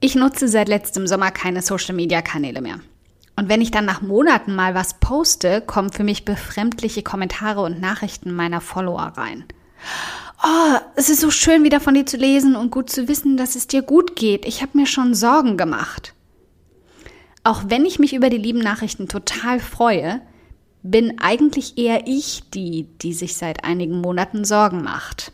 Ich nutze seit letztem Sommer keine Social-Media-Kanäle mehr. Und wenn ich dann nach Monaten mal was poste, kommen für mich befremdliche Kommentare und Nachrichten meiner Follower rein. Oh, es ist so schön, wieder von dir zu lesen und gut zu wissen, dass es dir gut geht. Ich habe mir schon Sorgen gemacht. Auch wenn ich mich über die lieben Nachrichten total freue, bin eigentlich eher ich die, die sich seit einigen Monaten Sorgen macht.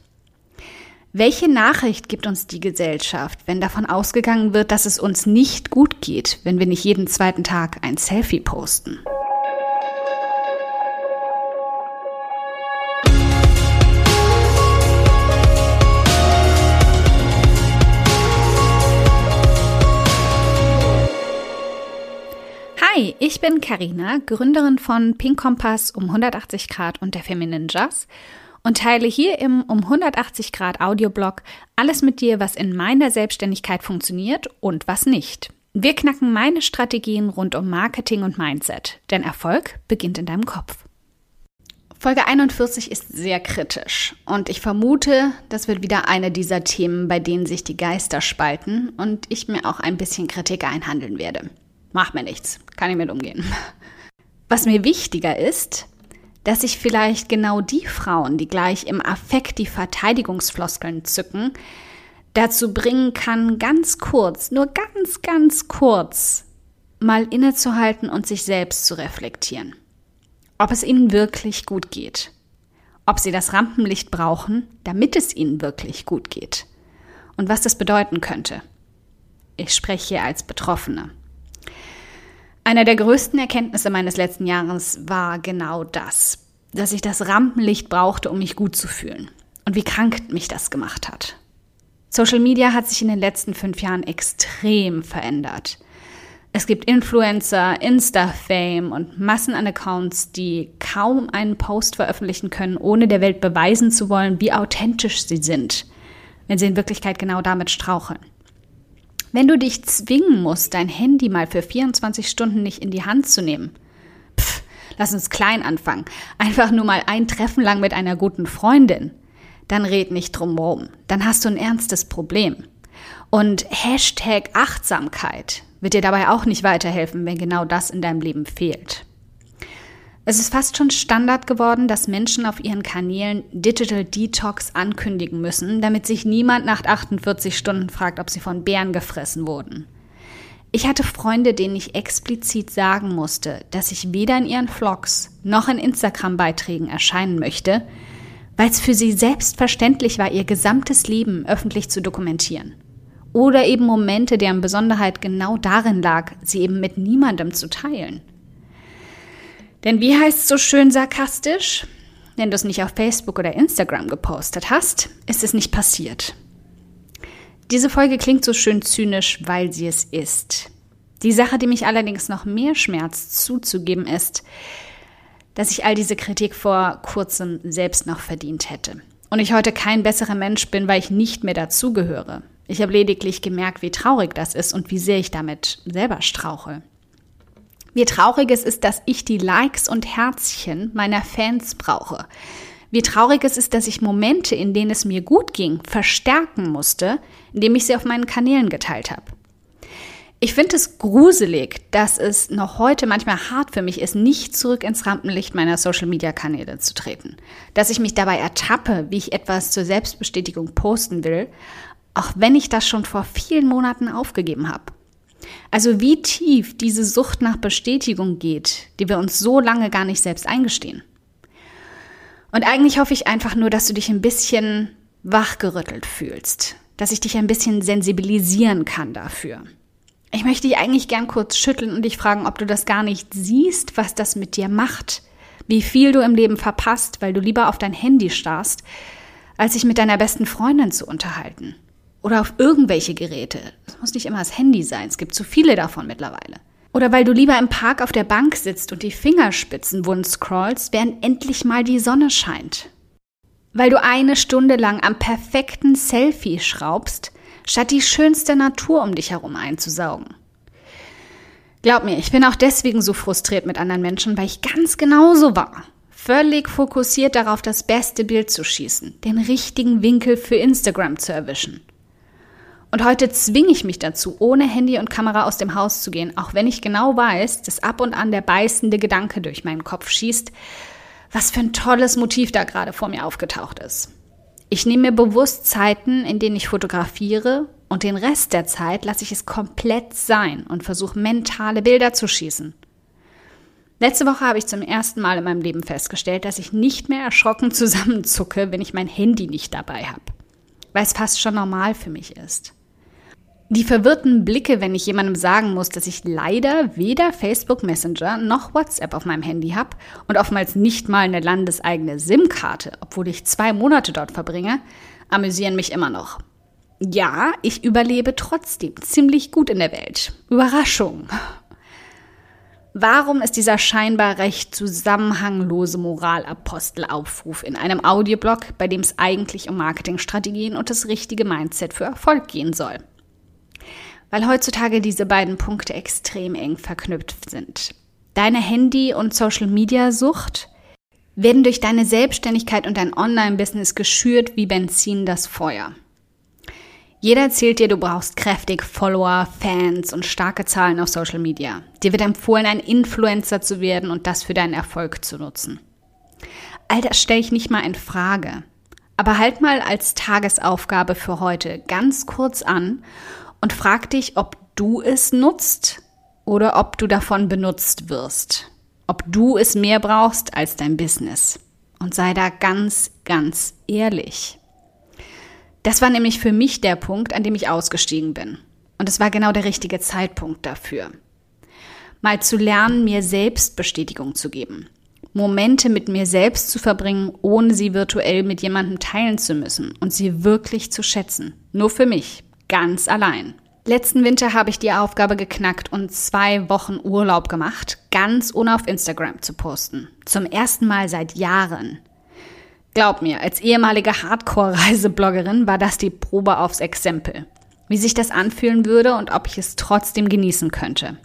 Welche Nachricht gibt uns die Gesellschaft, wenn davon ausgegangen wird, dass es uns nicht gut geht, wenn wir nicht jeden zweiten Tag ein Selfie posten? Hi, ich bin Karina, Gründerin von Pink Kompass um 180 Grad und der Feminine Jazz und teile hier im um 180 Grad Audioblog alles mit dir, was in meiner Selbstständigkeit funktioniert und was nicht. Wir knacken meine Strategien rund um Marketing und Mindset, denn Erfolg beginnt in deinem Kopf. Folge 41 ist sehr kritisch und ich vermute, das wird wieder eine dieser Themen, bei denen sich die Geister spalten und ich mir auch ein bisschen Kritik einhandeln werde. Mach mir nichts, kann ich mit umgehen. Was mir wichtiger ist, dass sich vielleicht genau die Frauen, die gleich im Affekt die Verteidigungsfloskeln zücken, dazu bringen kann, ganz kurz, nur ganz, ganz kurz, mal innezuhalten und sich selbst zu reflektieren. Ob es ihnen wirklich gut geht. Ob sie das Rampenlicht brauchen, damit es ihnen wirklich gut geht. Und was das bedeuten könnte. Ich spreche hier als Betroffene. Einer der größten Erkenntnisse meines letzten Jahres war genau das, dass ich das Rampenlicht brauchte, um mich gut zu fühlen. Und wie krank mich das gemacht hat. Social Media hat sich in den letzten fünf Jahren extrem verändert. Es gibt Influencer, Insta-Fame und Massen an Accounts, die kaum einen Post veröffentlichen können, ohne der Welt beweisen zu wollen, wie authentisch sie sind, wenn sie in Wirklichkeit genau damit straucheln. Wenn du dich zwingen musst, dein Handy mal für 24 Stunden nicht in die Hand zu nehmen, pff, lass uns klein anfangen. Einfach nur mal ein Treffen lang mit einer guten Freundin. Dann red nicht drum rum. Dann hast du ein ernstes Problem. Und Hashtag Achtsamkeit wird dir dabei auch nicht weiterhelfen, wenn genau das in deinem Leben fehlt. Es ist fast schon Standard geworden, dass Menschen auf ihren Kanälen Digital Detox ankündigen müssen, damit sich niemand nach 48 Stunden fragt, ob sie von Bären gefressen wurden. Ich hatte Freunde, denen ich explizit sagen musste, dass ich weder in ihren Vlogs noch in Instagram-Beiträgen erscheinen möchte, weil es für sie selbstverständlich war, ihr gesamtes Leben öffentlich zu dokumentieren. Oder eben Momente, deren Besonderheit genau darin lag, sie eben mit niemandem zu teilen. Denn wie heißt es so schön sarkastisch? Wenn du es nicht auf Facebook oder Instagram gepostet hast, ist es nicht passiert. Diese Folge klingt so schön zynisch, weil sie es ist. Die Sache, die mich allerdings noch mehr schmerzt zuzugeben, ist, dass ich all diese Kritik vor kurzem selbst noch verdient hätte. Und ich heute kein besserer Mensch bin, weil ich nicht mehr dazugehöre. Ich habe lediglich gemerkt, wie traurig das ist und wie sehr ich damit selber strauche. Wie traurig es ist, dass ich die Likes und Herzchen meiner Fans brauche. Wie traurig es ist, dass ich Momente, in denen es mir gut ging, verstärken musste, indem ich sie auf meinen Kanälen geteilt habe. Ich finde es gruselig, dass es noch heute manchmal hart für mich ist, nicht zurück ins Rampenlicht meiner Social-Media-Kanäle zu treten. Dass ich mich dabei ertappe, wie ich etwas zur Selbstbestätigung posten will, auch wenn ich das schon vor vielen Monaten aufgegeben habe. Also wie tief diese Sucht nach Bestätigung geht, die wir uns so lange gar nicht selbst eingestehen. Und eigentlich hoffe ich einfach nur, dass du dich ein bisschen wachgerüttelt fühlst, dass ich dich ein bisschen sensibilisieren kann dafür. Ich möchte dich eigentlich gern kurz schütteln und dich fragen, ob du das gar nicht siehst, was das mit dir macht, wie viel du im Leben verpasst, weil du lieber auf dein Handy starrst, als sich mit deiner besten Freundin zu unterhalten oder auf irgendwelche Geräte. Es muss nicht immer das Handy sein, es gibt zu viele davon mittlerweile. Oder weil du lieber im Park auf der Bank sitzt und die Fingerspitzen wund scrollst, während endlich mal die Sonne scheint. Weil du eine Stunde lang am perfekten Selfie schraubst, statt die schönste Natur um dich herum einzusaugen. Glaub mir, ich bin auch deswegen so frustriert mit anderen Menschen, weil ich ganz genauso war. Völlig fokussiert darauf, das beste Bild zu schießen, den richtigen Winkel für Instagram zu erwischen. Und heute zwinge ich mich dazu, ohne Handy und Kamera aus dem Haus zu gehen, auch wenn ich genau weiß, dass ab und an der beißende Gedanke durch meinen Kopf schießt, was für ein tolles Motiv da gerade vor mir aufgetaucht ist. Ich nehme mir bewusst Zeiten, in denen ich fotografiere und den Rest der Zeit lasse ich es komplett sein und versuche mentale Bilder zu schießen. Letzte Woche habe ich zum ersten Mal in meinem Leben festgestellt, dass ich nicht mehr erschrocken zusammenzucke, wenn ich mein Handy nicht dabei habe, weil es fast schon normal für mich ist. Die verwirrten Blicke, wenn ich jemandem sagen muss, dass ich leider weder Facebook Messenger noch WhatsApp auf meinem Handy habe und oftmals nicht mal eine landeseigene SIM-Karte, obwohl ich zwei Monate dort verbringe, amüsieren mich immer noch. Ja, ich überlebe trotzdem ziemlich gut in der Welt. Überraschung. Warum ist dieser scheinbar recht zusammenhanglose Moralapostelaufruf in einem Audioblog, bei dem es eigentlich um Marketingstrategien und das richtige Mindset für Erfolg gehen soll? Weil heutzutage diese beiden Punkte extrem eng verknüpft sind. Deine Handy- und Social-Media-Sucht werden durch deine Selbstständigkeit und dein Online-Business geschürt wie Benzin das Feuer. Jeder erzählt dir, du brauchst kräftig Follower, Fans und starke Zahlen auf Social Media. Dir wird empfohlen, ein Influencer zu werden und das für deinen Erfolg zu nutzen. All das stelle ich nicht mal in Frage. Aber halt mal als Tagesaufgabe für heute ganz kurz an und frag dich, ob du es nutzt oder ob du davon benutzt wirst. Ob du es mehr brauchst als dein Business. Und sei da ganz, ganz ehrlich. Das war nämlich für mich der Punkt, an dem ich ausgestiegen bin. Und es war genau der richtige Zeitpunkt dafür. Mal zu lernen, mir selbst Bestätigung zu geben. Momente mit mir selbst zu verbringen, ohne sie virtuell mit jemandem teilen zu müssen und sie wirklich zu schätzen. Nur für mich, ganz allein. Letzten Winter habe ich die Aufgabe geknackt und zwei Wochen Urlaub gemacht, ganz ohne auf Instagram zu posten. Zum ersten Mal seit Jahren. Glaub mir, als ehemalige Hardcore-Reisebloggerin war das die Probe aufs Exempel. Wie sich das anfühlen würde und ob ich es trotzdem genießen könnte.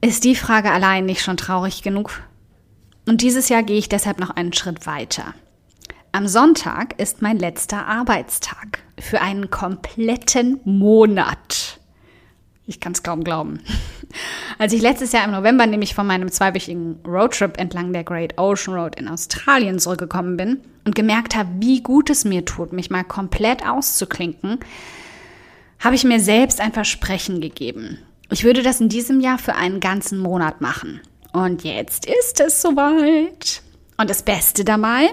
Ist die Frage allein nicht schon traurig genug? Und dieses Jahr gehe ich deshalb noch einen Schritt weiter. Am Sonntag ist mein letzter Arbeitstag für einen kompletten Monat. Ich kann es kaum glauben. Als ich letztes Jahr im November nämlich von meinem zweiwöchigen Roadtrip entlang der Great Ocean Road in Australien zurückgekommen bin und gemerkt habe, wie gut es mir tut, mich mal komplett auszuklinken, habe ich mir selbst ein Versprechen gegeben. Ich würde das in diesem Jahr für einen ganzen Monat machen. Und jetzt ist es soweit. Und das Beste dabei,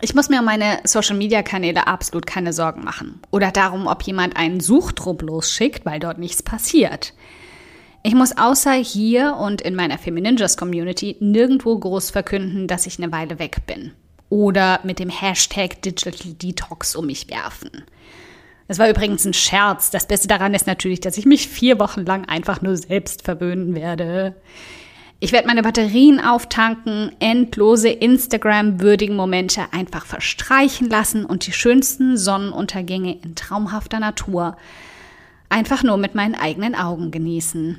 ich muss mir um meine Social-Media-Kanäle absolut keine Sorgen machen. Oder darum, ob jemand einen Suchtrupp losschickt, weil dort nichts passiert. Ich muss außer hier und in meiner Femininjas Community nirgendwo groß verkünden, dass ich eine Weile weg bin. Oder mit dem Hashtag Digital Detox um mich werfen. Das war übrigens ein Scherz. Das Beste daran ist natürlich, dass ich mich vier Wochen lang einfach nur selbst verwöhnen werde. Ich werde meine Batterien auftanken, endlose Instagram-würdigen Momente einfach verstreichen lassen und die schönsten Sonnenuntergänge in traumhafter Natur einfach nur mit meinen eigenen Augen genießen.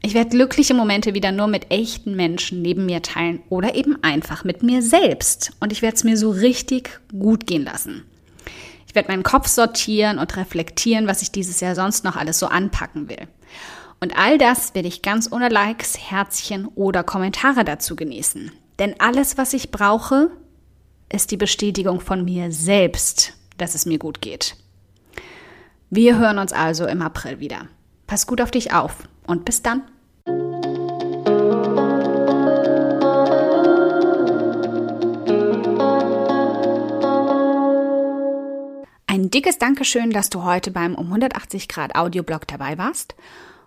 Ich werde glückliche Momente wieder nur mit echten Menschen neben mir teilen oder eben einfach mit mir selbst. Und ich werde es mir so richtig gut gehen lassen. Ich werde meinen Kopf sortieren und reflektieren, was ich dieses Jahr sonst noch alles so anpacken will. Und all das werde ich ganz ohne Likes, Herzchen oder Kommentare dazu genießen. Denn alles, was ich brauche, ist die Bestätigung von mir selbst, dass es mir gut geht. Wir hören uns also im April wieder. Pass gut auf dich auf und bis dann. Ein dickes Dankeschön, dass du heute beim um 180 Grad Audioblog dabei warst.